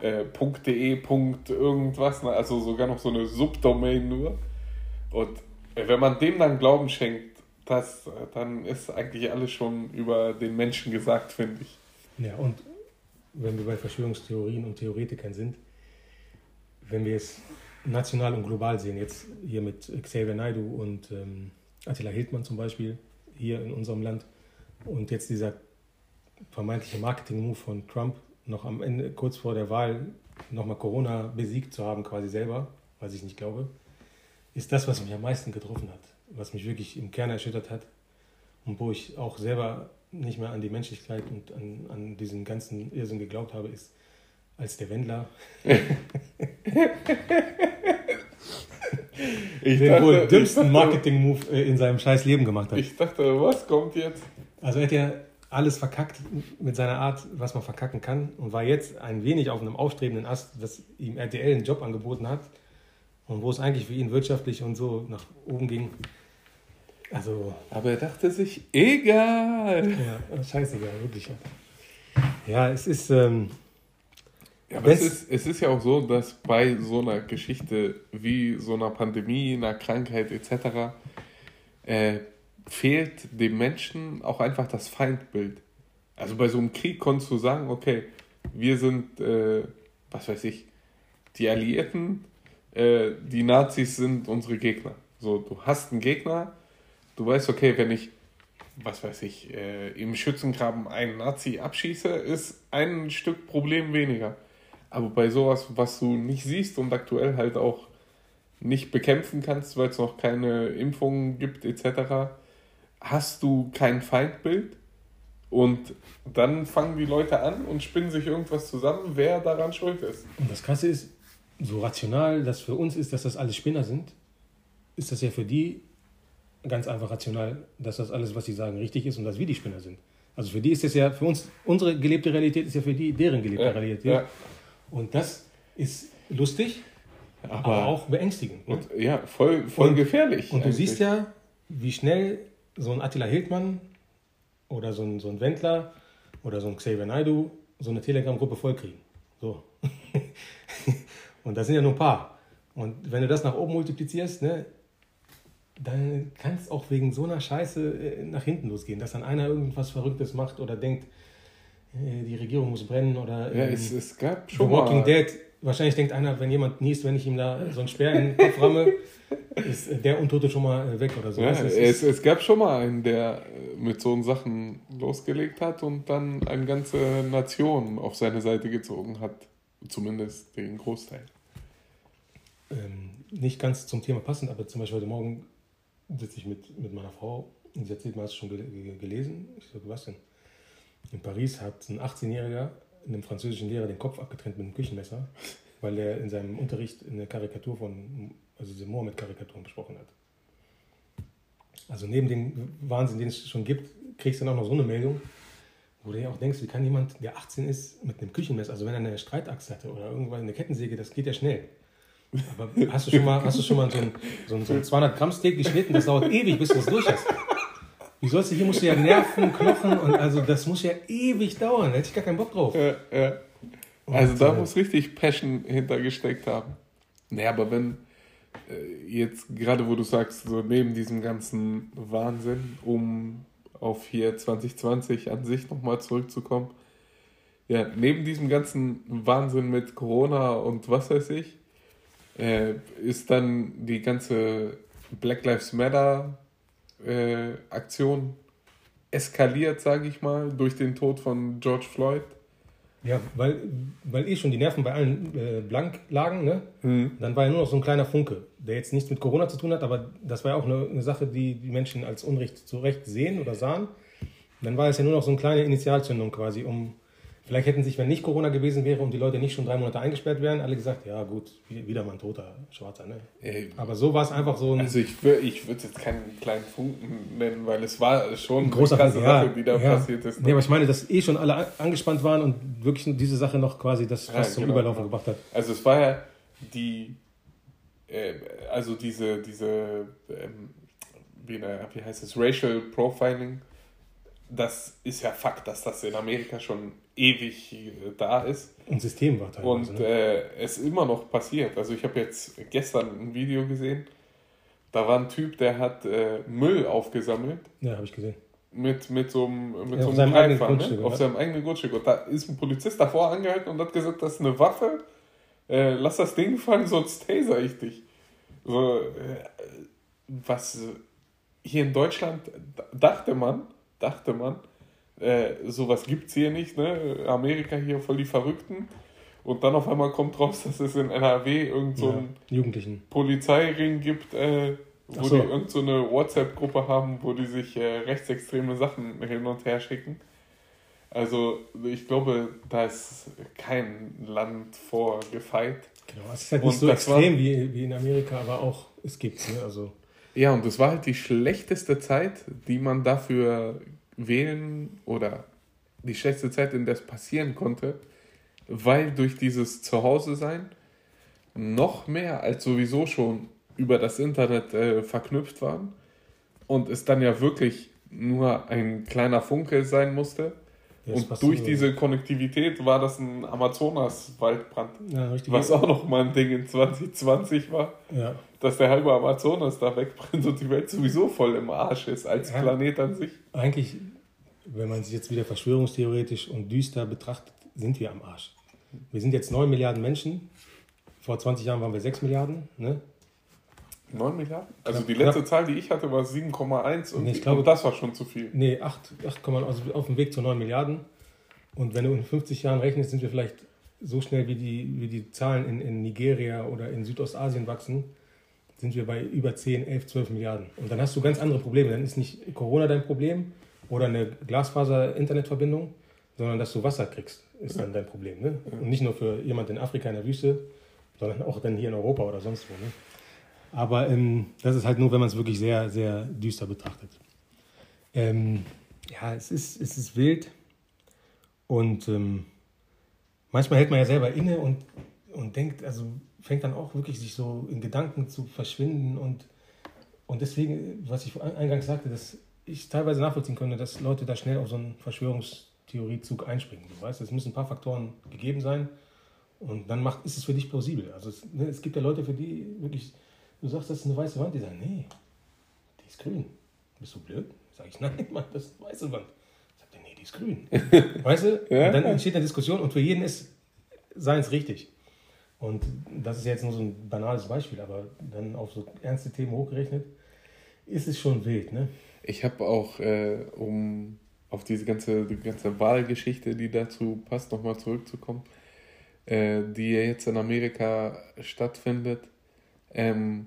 Äh, .de, Punkt irgendwas, ne? also sogar noch so eine Subdomain nur. Und äh, wenn man dem dann Glauben schenkt, das, dann ist eigentlich alles schon über den Menschen gesagt, finde ich. Ja, und wenn wir bei Verschwörungstheorien und Theoretikern sind, wenn wir es national und global sehen, jetzt hier mit Xavier Naidu und ähm, Attila Hildmann zum Beispiel, hier in unserem Land. Und jetzt dieser vermeintliche Marketing-Move von Trump, noch am Ende, kurz vor der Wahl, nochmal Corona besiegt zu haben, quasi selber, was ich nicht glaube, ist das, was mich am meisten getroffen hat, was mich wirklich im Kern erschüttert hat und wo ich auch selber nicht mehr an die Menschlichkeit und an, an diesen ganzen Irrsinn geglaubt habe, ist, als der Wendler ich den dachte, wohl dümmsten Marketing-Move äh, in seinem scheiß Leben gemacht hat. Ich dachte, was kommt jetzt? Also er hat ja alles verkackt mit seiner Art, was man verkacken kann und war jetzt ein wenig auf einem aufstrebenden Ast, dass ihm RTL einen Job angeboten hat und wo es eigentlich für ihn wirtschaftlich und so nach oben ging. Also. Aber er dachte sich, egal. Ja, scheißegal, wirklich. Ja, es ist. Ähm, ja, aber es ist, es ist ja auch so, dass bei so einer Geschichte wie so einer Pandemie, einer Krankheit etc. Äh, fehlt dem Menschen auch einfach das Feindbild. Also bei so einem Krieg konntest du sagen, okay, wir sind, äh, was weiß ich, die Alliierten, äh, die Nazis sind unsere Gegner. So, du hast einen Gegner, du weißt, okay, wenn ich, was weiß ich, äh, im Schützengraben einen Nazi abschieße, ist ein Stück Problem weniger. Aber bei sowas, was du nicht siehst und aktuell halt auch nicht bekämpfen kannst, weil es noch keine Impfungen gibt etc., hast du kein Feindbild und dann fangen die Leute an und spinnen sich irgendwas zusammen, wer daran schuld ist. Und das Krasse ist, so rational das für uns ist, dass das alles Spinner sind, ist das ja für die ganz einfach rational, dass das alles, was sie sagen, richtig ist und dass wir die Spinner sind. Also für die ist das ja, für uns, unsere gelebte Realität ist ja für die deren gelebte ja, Realität. Ja. Und das ist lustig, aber, aber auch beängstigend. Ne? Und, ja, voll, voll und, gefährlich. Und eigentlich. du siehst ja, wie schnell so ein Attila Hildmann oder so ein, so ein Wendler oder so ein Xavier Naidu so eine Telegram-Gruppe vollkriegen. So. und das sind ja nur ein paar. Und wenn du das nach oben multiplizierst, ne, dann kann es auch wegen so einer Scheiße äh, nach hinten losgehen, dass dann einer irgendwas Verrücktes macht oder denkt, die Regierung muss brennen oder ja, es, es gab schon The Walking mal. Dead. Wahrscheinlich denkt einer, wenn jemand niest, wenn ich ihm da so einen Speer in den Kopf ramme, ist der Untote schon mal weg oder so. Ja, es, es, es, gab schon mal einen, der mit so Sachen losgelegt hat und dann eine ganze Nation auf seine Seite gezogen hat. Zumindest den Großteil. Ähm, nicht ganz zum Thema passend, aber zum Beispiel heute Morgen sitze ich mit, mit meiner Frau und sie erzählt mir, hast du schon gelesen? Ich sage, was denn? In Paris hat ein 18-Jähriger einem französischen Lehrer den Kopf abgetrennt mit einem Küchenmesser, weil er in seinem Unterricht eine Karikatur von, also diese Mohammed-Karikaturen besprochen hat. Also neben dem Wahnsinn, den es schon gibt, kriegst du dann auch noch so eine Meldung, wo du ja auch denkst, wie kann jemand, der 18 ist, mit einem Küchenmesser, also wenn er eine Streitachse hatte oder irgendwann eine Kettensäge, das geht ja schnell. Aber hast du schon mal, hast du schon mal so ein, so ein, so ein 200 Gramm Steak geschnitten, das dauert ewig, bis du es durch hast. Wie sollst du, hier musst du ja Nerven, Knochen und also das muss ja ewig dauern. Da hätte ich gar keinen Bock drauf. Ja, ja. Also und, da äh, muss richtig Passion hintergesteckt haben. Naja, aber wenn äh, jetzt gerade wo du sagst, so neben diesem ganzen Wahnsinn, um auf hier 2020 an sich nochmal zurückzukommen, ja, neben diesem ganzen Wahnsinn mit Corona und was weiß ich, äh, ist dann die ganze Black Lives Matter äh, Aktion eskaliert, sage ich mal, durch den Tod von George Floyd. Ja, weil, weil eh schon die Nerven bei allen äh, blank lagen, ne? Mhm. Dann war ja nur noch so ein kleiner Funke, der jetzt nichts mit Corona zu tun hat, aber das war ja auch eine, eine Sache, die die Menschen als Unrecht zu Recht sehen oder sahen. Dann war es ja nur noch so eine kleine Initialzündung quasi, um Vielleicht hätten sich, wenn nicht Corona gewesen wäre und die Leute nicht schon drei Monate eingesperrt wären, alle gesagt, ja gut, wieder mal ein toter Schwarzer. Ne? Ey, Aber so war es einfach so ein... Also ich, ich würde jetzt keinen kleinen Funken nennen, weil es war schon ein großer eine ja, Sache, die da ja. passiert ist. Ne? Nee, aber ich meine, dass eh schon alle angespannt waren und wirklich diese Sache noch quasi das fast ja, zum genau, Überlaufen gebracht hat. Also es war ja die... Äh, also diese... diese ähm, wie, wie heißt es? Racial Profiling das ist ja Fakt, dass das in Amerika schon ewig da ist. Ein System war teilweise. Und ne? äh, es immer noch passiert. Also ich habe jetzt gestern ein Video gesehen, da war ein Typ, der hat äh, Müll aufgesammelt. Ja, habe ich gesehen. Mit, mit so einem, mit ja, so einem Einfahren, ne? auf seinem eigenen Grundstück. Und da ist ein Polizist davor angehalten und hat gesagt, das ist eine Waffe. Äh, lass das Ding fallen, sonst taser ich dich. So, äh, was hier in Deutschland dachte man, dachte man, äh, sowas gibt es hier nicht, ne? Amerika hier voll die Verrückten. Und dann auf einmal kommt raus, dass es in NRW irgend so einen Jugendlichen. Polizeiring gibt, äh, wo so. die irgend so eine WhatsApp-Gruppe haben, wo die sich äh, rechtsextreme Sachen hin und her schicken. Also ich glaube, da ist kein Land vorgefeit. Genau, es ist halt nicht und so extrem war, wie, wie in Amerika, aber auch, es gibt es. Ne? Also. Ja, und das war halt die schlechteste Zeit, die man dafür wählen oder die schlechteste Zeit, in der es passieren konnte, weil durch dieses Zuhause-Sein noch mehr als sowieso schon über das Internet äh, verknüpft waren und es dann ja wirklich nur ein kleiner Funke sein musste. Ja, und durch diese Konnektivität war das ein Amazonas-Waldbrand, ja, was auch noch mal ein Ding in 2020 war, ja. dass der halbe Amazonas da wegbrennt und die Welt sowieso voll im Arsch ist als Planet an sich. Eigentlich wenn man sich jetzt wieder verschwörungstheoretisch und düster betrachtet, sind wir am Arsch. Wir sind jetzt 9 Milliarden Menschen. Vor 20 Jahren waren wir 6 Milliarden. Ne? 9 Milliarden? Also die letzte knapp. Zahl, die ich hatte, war 7,1 und, nee, ich glaube, und das war schon zu viel. Nee, 8, 8, also auf dem Weg zu 9 Milliarden. Und wenn du in 50 Jahren rechnest, sind wir vielleicht so schnell, wie die, wie die Zahlen in, in Nigeria oder in Südostasien wachsen, sind wir bei über 10, 11, 12 Milliarden. Und dann hast du ganz andere Probleme. Dann ist nicht Corona dein Problem oder eine Glasfaser-Internetverbindung, sondern dass du Wasser kriegst, ist dann dein Problem. Ne? Und nicht nur für jemand in Afrika in der Wüste, sondern auch dann hier in Europa oder sonst wo. Ne? Aber ähm, das ist halt nur, wenn man es wirklich sehr, sehr düster betrachtet. Ähm, ja, es ist, es ist wild und ähm, manchmal hält man ja selber inne und, und denkt, also fängt dann auch wirklich sich so in Gedanken zu verschwinden und, und deswegen, was ich eingangs sagte, dass ich teilweise nachvollziehen könnte, dass Leute da schnell auf so einen Verschwörungstheoriezug einspringen. Du weißt, es müssen ein paar Faktoren gegeben sein und dann macht, ist es für dich plausibel. Also es, ne, es gibt ja Leute, für die wirklich Du sagst, das ist eine weiße Wand. Die sagen, nee, die ist grün. Bist du blöd? Sag ich, nein, Mann, das ist eine weiße Wand. Sagt er, nee, die ist grün. weißt du? Ja. Dann entsteht eine Diskussion und für jeden ist seins richtig. Und das ist jetzt nur so ein banales Beispiel, aber dann auf so ernste Themen hochgerechnet, ist es schon wild, ne? Ich habe auch, äh, um auf diese ganze, die ganze Wahlgeschichte, die dazu passt, nochmal zurückzukommen, äh, die jetzt in Amerika stattfindet, ähm,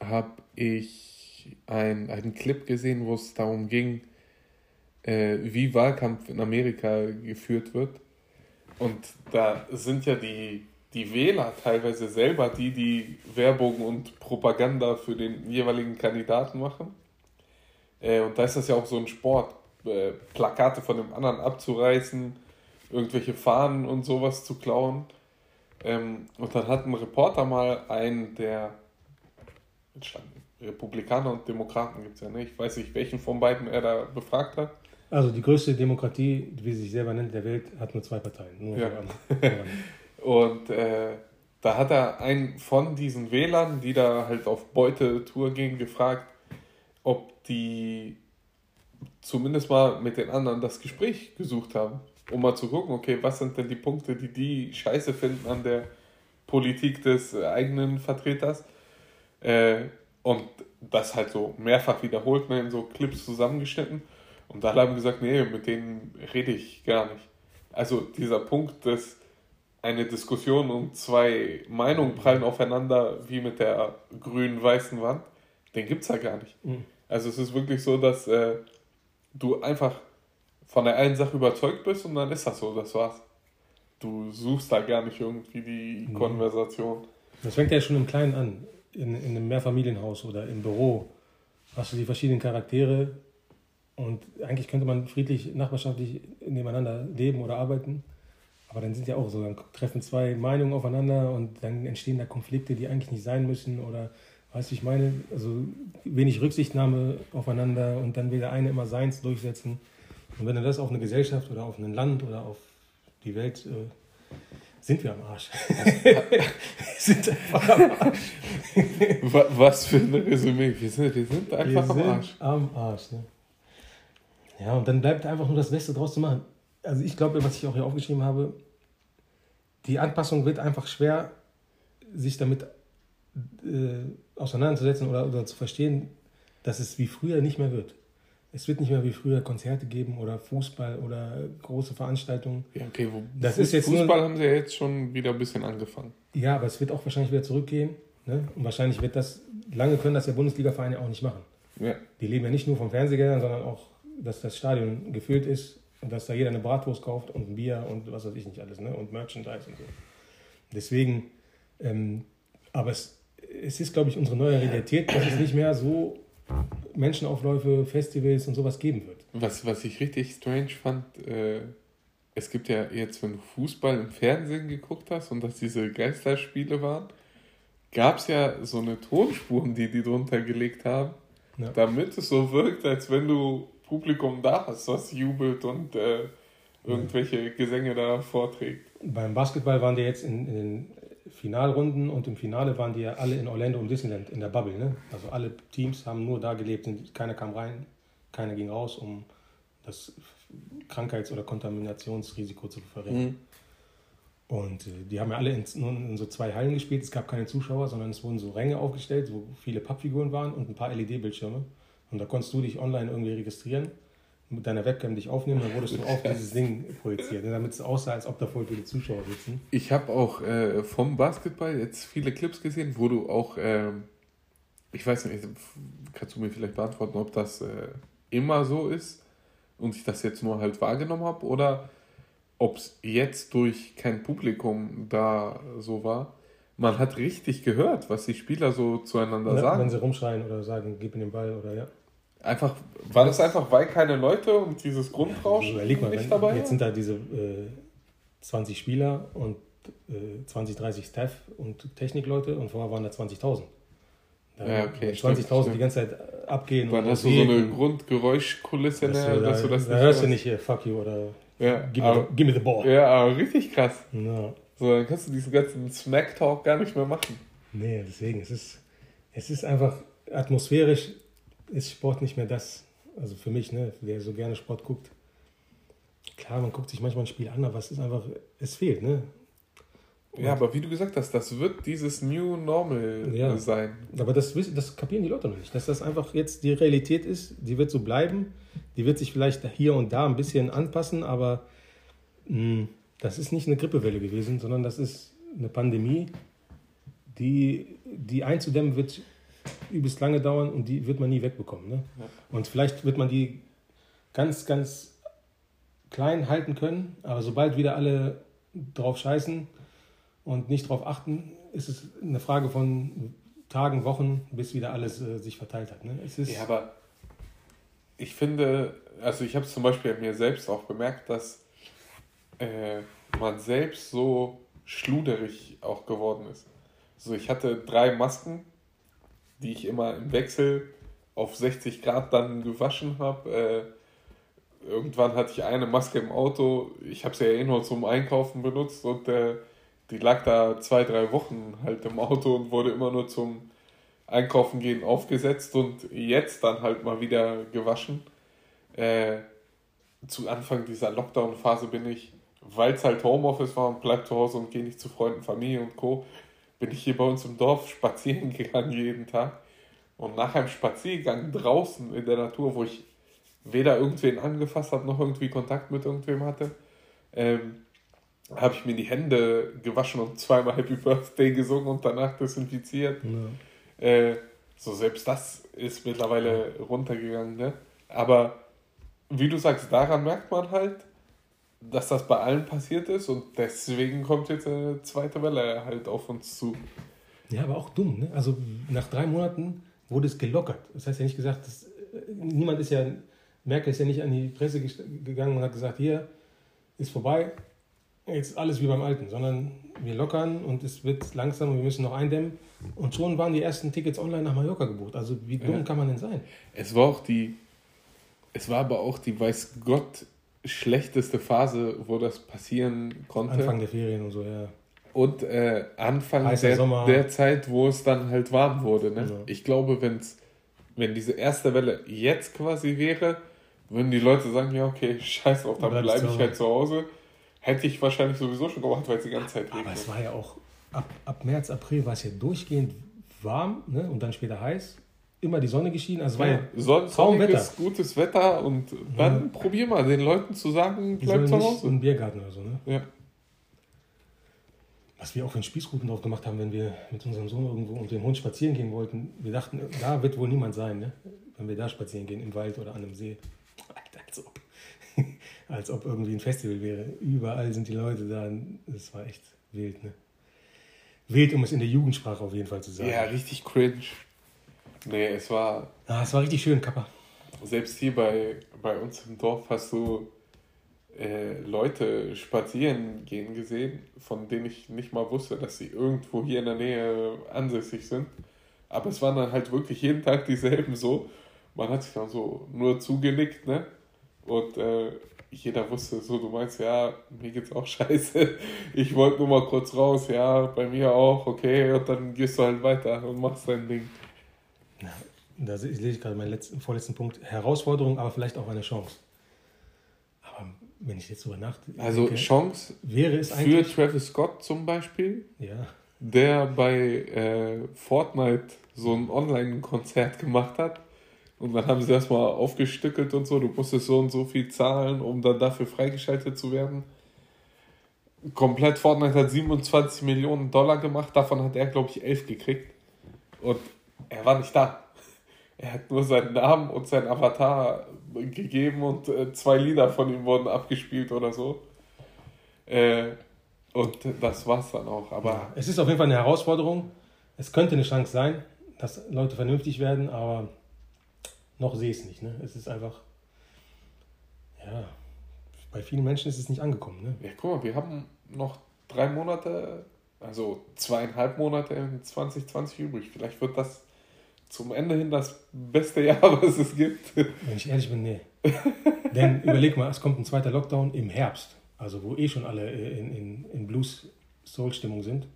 habe ich ein, einen Clip gesehen, wo es darum ging, äh, wie Wahlkampf in Amerika geführt wird. Und da sind ja die, die Wähler teilweise selber die, die Werbung und Propaganda für den jeweiligen Kandidaten machen. Äh, und da ist das ja auch so ein Sport, äh, Plakate von dem anderen abzureißen, irgendwelche Fahnen und sowas zu klauen. Ähm, und dann hat ein Reporter mal einen der Republikaner und Demokraten gibt es ja nicht. Ich weiß nicht, welchen von beiden er da befragt hat. Also die größte Demokratie, wie sie sich selber nennt, der Welt, hat nur zwei Parteien. Nur ja. und äh, da hat er einen von diesen Wählern, die da halt auf Beutetour gingen, gefragt, ob die zumindest mal mit den anderen das Gespräch gesucht haben, um mal zu gucken, okay, was sind denn die Punkte, die die scheiße finden an der Politik des eigenen Vertreters äh, und das halt so mehrfach wiederholt, ne, in so Clips zusammengeschnitten. Und da haben gesagt, nee, mit denen rede ich gar nicht. Also dieser Punkt, dass eine Diskussion und zwei Meinungen prallen aufeinander, wie mit der grün-weißen Wand, den gibt es ja gar nicht. Mhm. Also es ist wirklich so, dass äh, du einfach von der einen Sache überzeugt bist und dann ist das so, das war's. Du suchst da gar nicht irgendwie die mhm. Konversation. Das fängt ja schon im Kleinen an in, in einem Mehrfamilienhaus oder im Büro hast du die verschiedenen Charaktere und eigentlich könnte man friedlich, nachbarschaftlich nebeneinander leben oder arbeiten. Aber dann sind ja auch so, dann treffen zwei Meinungen aufeinander und dann entstehen da Konflikte, die eigentlich nicht sein müssen oder weißt du, ich meine, also wenig Rücksichtnahme aufeinander und dann will der eine immer seins durchsetzen. Und wenn du das auf eine Gesellschaft oder auf ein Land oder auf die Welt äh, sind wir am Arsch. sind einfach am Arsch. Was für ein Resümee. Wir sind, wir sind einfach wir am Arsch. Am Arsch, ne? Ja, und dann bleibt einfach nur das Beste draus zu machen. Also ich glaube, was ich auch hier aufgeschrieben habe, die Anpassung wird einfach schwer, sich damit äh, auseinanderzusetzen oder, oder zu verstehen, dass es wie früher nicht mehr wird. Es wird nicht mehr wie früher Konzerte geben oder Fußball oder große Veranstaltungen. Ja, okay, wo, das Fuß, ist jetzt Fußball nur, haben sie ja jetzt schon wieder ein bisschen angefangen. Ja, aber es wird auch wahrscheinlich wieder zurückgehen. Ne? Und wahrscheinlich wird das, lange können das ja Bundesliga-Vereine auch nicht machen. Ja. Die leben ja nicht nur vom Fernsehgeldern, sondern auch, dass das Stadion gefüllt ist und dass da jeder eine Bratwurst kauft und ein Bier und was weiß ich nicht alles, ne? und Merchandise und so. Deswegen, ähm, aber es, es ist, glaube ich, unsere neue Realität, dass es nicht mehr so Menschenaufläufe, Festivals und sowas geben wird. Was, was ich richtig strange fand, äh, es gibt ja jetzt, wenn du Fußball im Fernsehen geguckt hast und dass diese Geisterspiele waren, gab es ja so eine Tonspuren, die die drunter gelegt haben, ja. damit es so wirkt, als wenn du Publikum da hast, was jubelt und äh, irgendwelche Gesänge da vorträgt. Beim Basketball waren die jetzt in, in den Finalrunden und im Finale waren die ja alle in Orlando und Disneyland in der Bubble. Ne? Also alle Teams haben nur da gelebt, keiner kam rein, keiner ging raus, um das Krankheits- oder Kontaminationsrisiko zu verringern. Mhm. Und äh, die haben ja alle in, in, so zwei Hallen gespielt. Es gab keine Zuschauer, sondern es wurden so Ränge aufgestellt, wo viele Pappfiguren waren und ein paar LED-Bildschirme. Und da konntest du dich online irgendwie registrieren, mit deiner Webcam dich aufnehmen, dann wurdest du auf dieses Ding projiziert, ne, damit es aussah, als ob da voll viele Zuschauer sitzen. Ich habe auch äh, vom Basketball jetzt viele Clips gesehen, wo du auch, äh, ich weiß nicht, kannst du mir vielleicht beantworten, ob das äh, immer so ist und ich das jetzt nur halt wahrgenommen habe oder ob es jetzt durch kein Publikum da so war. Man hat richtig gehört, was die Spieler so zueinander ja, sagen. Wenn sie rumschreien oder sagen, gib mir den Ball oder ja. Einfach, war das einfach, weil keine Leute und dieses Grundrauschen ja, überleg mal, nicht wenn, dabei Jetzt sind da diese äh, 20 Spieler und äh, 20, 30 Staff und Technikleute und vorher waren da 20.000. Ja, okay. 20.000 die ganze Zeit abgehen. Dann hast du so eine Grundgeräuschkulisse, dass, du, da, dass du das da nicht hörst du nicht hier, fuck you oder ja, give, aber, me the, give me the ball. Ja, aber richtig krass. Ja. So, dann kannst du diesen ganzen Smack-Talk gar nicht mehr machen. Nee, deswegen, es ist, es ist einfach atmosphärisch, ist Sport nicht mehr das, also für mich, ne, der so gerne Sport guckt. Klar, man guckt sich manchmal ein Spiel an, aber es ist einfach, es fehlt, ne? Ja, aber wie du gesagt hast, das wird dieses New Normal ja. sein. Aber das, das kapieren die Leute noch nicht, dass das einfach jetzt die Realität ist, die wird so bleiben, die wird sich vielleicht hier und da ein bisschen anpassen, aber mh, hm, das ist nicht eine Grippewelle gewesen, sondern das ist eine Pandemie, die, die einzudämmen wird übelst lange dauern und die wird man nie wegbekommen. Ne? Ja. Und vielleicht wird man die ganz, ganz klein halten können, aber sobald wieder alle drauf scheißen, und nicht darauf achten, ist es eine Frage von Tagen, Wochen, bis wieder alles äh, sich verteilt hat. Ne? Es ist ja, aber ich finde, also ich habe es zum Beispiel mir selbst auch bemerkt, dass äh, man selbst so schluderig auch geworden ist. So, ich hatte drei Masken, die ich immer im Wechsel auf 60 Grad dann gewaschen habe. Äh, irgendwann hatte ich eine Maske im Auto. Ich habe sie ja eh nur zum Einkaufen benutzt und äh, die lag da zwei, drei Wochen halt im Auto und wurde immer nur zum Einkaufen gehen aufgesetzt und jetzt dann halt mal wieder gewaschen. Äh, zu Anfang dieser Lockdown-Phase bin ich, weil es halt Homeoffice war und bleib zu Hause und gehe nicht zu Freunden, Familie und Co., bin ich hier bei uns im Dorf spazieren gegangen jeden Tag. Und nach einem Spaziergang draußen in der Natur, wo ich weder irgendwen angefasst habe, noch irgendwie Kontakt mit irgendwem hatte, ähm, habe ich mir die Hände gewaschen und zweimal Happy Birthday gesungen und danach desinfiziert. Ja. Äh, so, selbst das ist mittlerweile runtergegangen. Ne? Aber wie du sagst, daran merkt man halt, dass das bei allen passiert ist und deswegen kommt jetzt eine zweite Welle halt auf uns zu. Ja, aber auch dumm. Ne? Also nach drei Monaten wurde es gelockert. Das heißt ja nicht gesagt, dass, äh, niemand ist ja, Merkel ist ja nicht an die Presse gegangen und hat gesagt, hier ist vorbei, jetzt alles wie beim Alten, sondern wir lockern und es wird langsam und wir müssen noch eindämmen. Und schon waren die ersten Tickets online nach Mallorca gebucht. Also wie dumm ja. kann man denn sein? Es war auch die, es war aber auch die, weiß Gott, schlechteste Phase, wo das passieren konnte. Anfang der Ferien und so, ja. Und äh, Anfang der, der, Zeit, wo es dann halt warm wurde. Ne? Ja. Ich glaube, wenn's, wenn diese erste Welle jetzt quasi wäre, würden die Leute sagen, ja, okay, scheiß drauf, dann bleibe ich halt zu Hause Hätte ich wahrscheinlich sowieso schon gemacht, weil es die ganze Zeit regnet. Aber es war ja auch, ab, ab März, April war es ja durchgehend warm ne? und dann später heiß. Immer die Sonne geschienen. Also war ja, Son sonniges, gutes Wetter und dann ja. probier mal den Leuten zu sagen, bleib zu Hause. Ein Biergarten oder so, ne? Ja. Was wir auch in Spießruten drauf gemacht haben, wenn wir mit unserem Sohn irgendwo und dem Hund spazieren gehen wollten. Wir dachten, da wird wohl niemand sein, ne? wenn wir da spazieren gehen, im Wald oder an einem See. Alter, als ob. als ob irgendwie ein Festival wäre. Überall sind die Leute da. Das war echt wild, ne? Wild, um es in der Jugendsprache auf jeden Fall zu sagen. Ja, richtig cringe. Nee, es war. Ah, es war richtig schön, Kappa. Selbst hier bei, bei uns im Dorf hast du äh, Leute spazieren gehen gesehen, von denen ich nicht mal wusste, dass sie irgendwo hier in der Nähe ansässig sind. Aber es waren dann halt wirklich jeden Tag dieselben so. Man hat sich dann so nur zugenickt, ne? Und äh, jeder wusste so, du meinst, ja, mir geht's auch scheiße. Ich wollte nur mal kurz raus, ja, bei mir auch, okay. Und dann gehst du halt weiter und machst dein Ding. Ja, da lese ich gerade meinen letzten, vorletzten Punkt. Herausforderung, aber vielleicht auch eine Chance. wenn ich jetzt drüber nachdenke. Also Chance wäre es für. Travis Scott zum Beispiel, Ja. der bei äh, Fortnite so ein Online-Konzert gemacht hat. Und dann haben sie das mal aufgestückelt und so. Du musstest so und so viel zahlen, um dann dafür freigeschaltet zu werden. Komplett Fortnite hat 27 Millionen Dollar gemacht, davon hat er, glaube ich, 11 gekriegt. Und er war nicht da. Er hat nur seinen Namen und seinen Avatar gegeben und äh, zwei Lieder von ihm wurden abgespielt oder so. Äh, und das war's dann auch. Aber Es ist auf jeden Fall eine Herausforderung. Es könnte eine Chance sein, dass Leute vernünftig werden, aber noch sehe ich es nicht. Ne? Es ist einfach, ja, bei vielen Menschen ist es nicht angekommen. Ne? Ja, guck mal, wir haben noch drei Monate, also zweieinhalb Monate in 2020 übrig. Vielleicht wird das zum Ende hin das beste Jahr, was es gibt. Wenn ich ehrlich bin, nee. Denn überleg mal, es kommt ein zweiter Lockdown im Herbst, also wo eh schon alle äh, in, in, in Blues-Soul-Stimmung sind.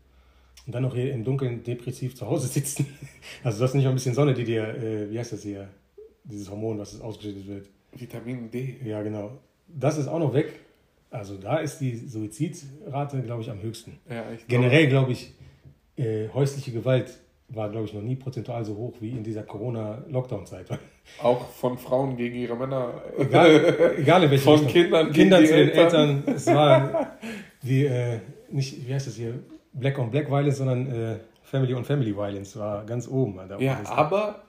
Und dann noch hier im Dunkeln depressiv zu Hause sitzen. Also das ist nicht mal ein bisschen Sonne, die dir, äh, wie heißt das hier, dieses Hormon, was ausgeschüttet wird. Vitamin D. Ja, genau. Das ist auch noch weg. Also da ist die Suizidrate, glaube ich, am höchsten. Ja, ich Generell glaube ich, äh, häusliche Gewalt war, glaube ich, noch nie prozentual so hoch wie in dieser Corona-Lockdown-Zeit. Auch von Frauen gegen ihre Männer. Egal, egal in welche Von Richtung. Kindern Kindern die zu den Eltern. Eltern. Es war wie, äh, nicht, wie heißt das hier, Black on Black Violence, sondern äh, Family on Family Violence war ganz oben. Da Ja, oben aber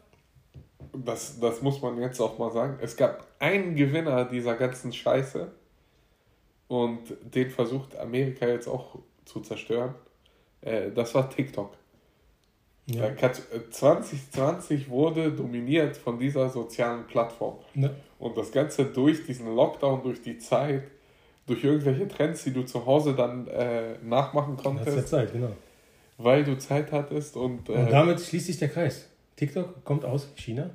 das, das muss man jetzt auch mal sagen. Es gab einen Gewinner dieser ganzen Scheiße und den versucht Amerika jetzt auch zu zerstören. Äh, das war TikTok. Ja. Da kannst- äh, 2020 wurde dominiert von dieser sozialen Plattform. Ne, Und das Ganze durch diesen Lockdown, durch die Zeit, durch irgendwelche Trends, die du zu Hause dann äh, nachmachen das ist ja konntest, Zeit, genau. weil du Zeit hattest und, Und äh, damit schließt sich der Kreis. TikTok kommt aus China.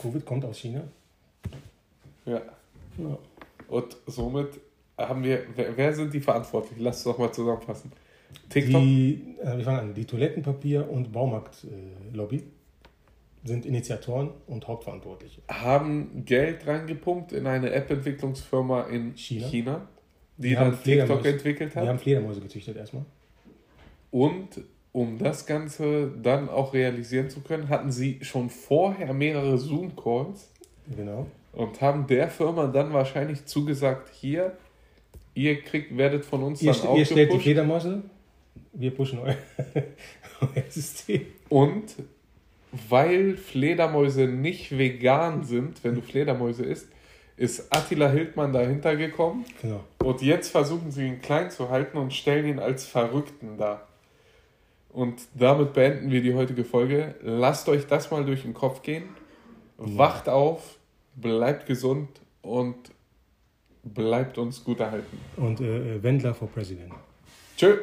Covid kommt aus China. ja. Ja. Und somit haben wir, wer, wer sind die verantwortlich? Lass es doch mal zusammenfassen. TikTok, Die, äh, wir fangen an. Die Toilettenpapier- und Baumarkt-Lobby sind Initiatoren und Hauptverantwortliche. haben Geld reingepumpt in eine App-Entwicklungsfirma in China. China, die Die dann TikTok entwickelt hat. haben Fledermäuse gezüchtet erstmal. Und um das Ganze dann auch realisieren zu können, hatten sie schon vorher mehrere Zoom-Calls Genau. und haben der Firma dann wahrscheinlich zugesagt, hier, ihr kriegt, werdet von uns Ihr, dann st- ihr stellt die. Fledermäuse, wir pushen euer, euer System. Und weil Fledermäuse nicht vegan sind, wenn du Fledermäuse isst, ist Attila Hildmann dahinter gekommen. Genau. Und jetzt versuchen sie ihn klein zu halten und stellen ihn als Verrückten dar. Und damit beenden wir die heutige Folge. Lasst euch das mal durch den Kopf gehen. Wacht auf, bleibt gesund und bleibt uns gut erhalten. Und äh, äh, Wendler for President. Tschö.